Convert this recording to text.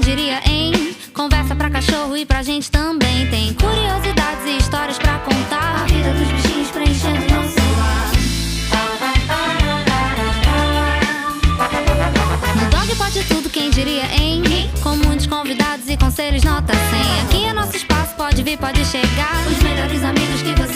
quem diria, hein? Conversa pra cachorro e pra gente também. Tem curiosidades e histórias pra contar. A vida dos bichinhos preenchendo nosso lar. No dog pode tudo, quem diria, hein? Com muitos convidados e conselhos, nota 100. Aqui é nosso espaço, pode vir, pode chegar. Os melhores amigos que você